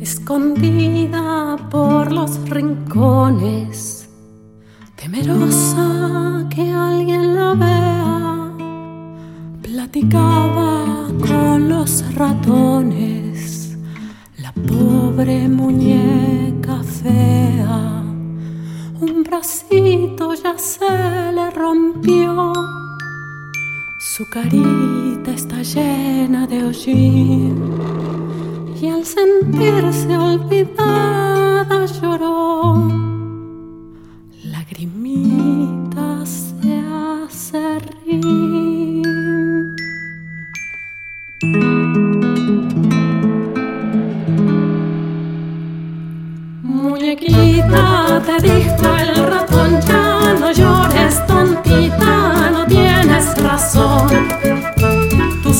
Escondida por los rincones, temerosa que alguien la vea, platicaba con los ratones, la pobre muñeca fea. Un bracito ya se le rompió, su carita está llena de hollín y al sentirse olvidada lloró. Lagrimita se hace rir. Muñequita, te dijo el ratón,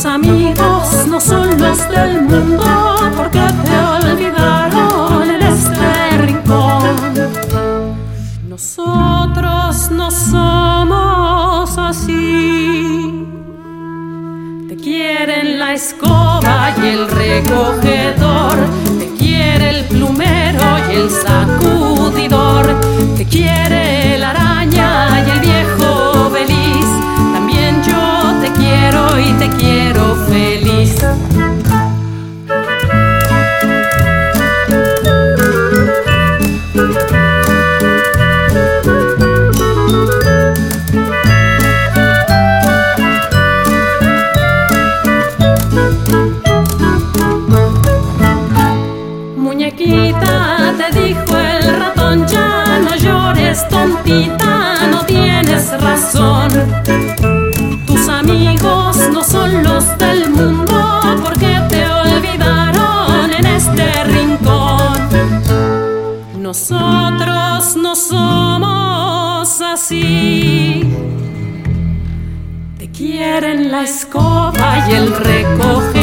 Amigos no son los del mundo Nosotros no somos así. Te quieren la escoba y el recogedor. Los del mundo porque te olvidaron en este rincón. Nosotros no somos así. Te quieren la escoba y el quiere